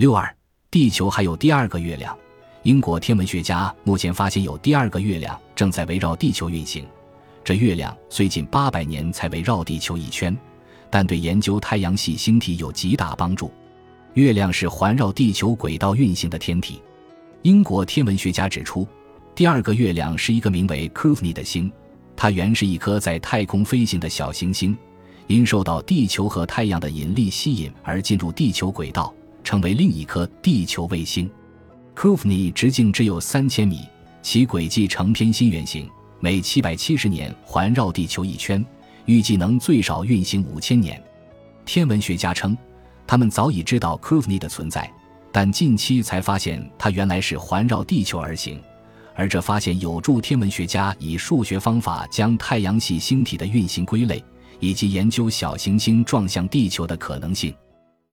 六二，地球还有第二个月亮。英国天文学家目前发现有第二个月亮正在围绕地球运行。这月亮虽近八百年才围绕地球一圈，但对研究太阳系星体有极大帮助。月亮是环绕地球轨道运行的天体。英国天文学家指出，第二个月亮是一个名为 c u v n y 的星，它原是一颗在太空飞行的小行星，因受到地球和太阳的引力吸引而进入地球轨道。成为另一颗地球卫星 c u v n y 直径只有三千米，其轨迹呈偏心圆形，每七百七十年环绕地球一圈，预计能最少运行五千年。天文学家称，他们早已知道 c u v n y 的存在，但近期才发现它原来是环绕地球而行，而这发现有助天文学家以数学方法将太阳系星体的运行归类，以及研究小行星撞向地球的可能性。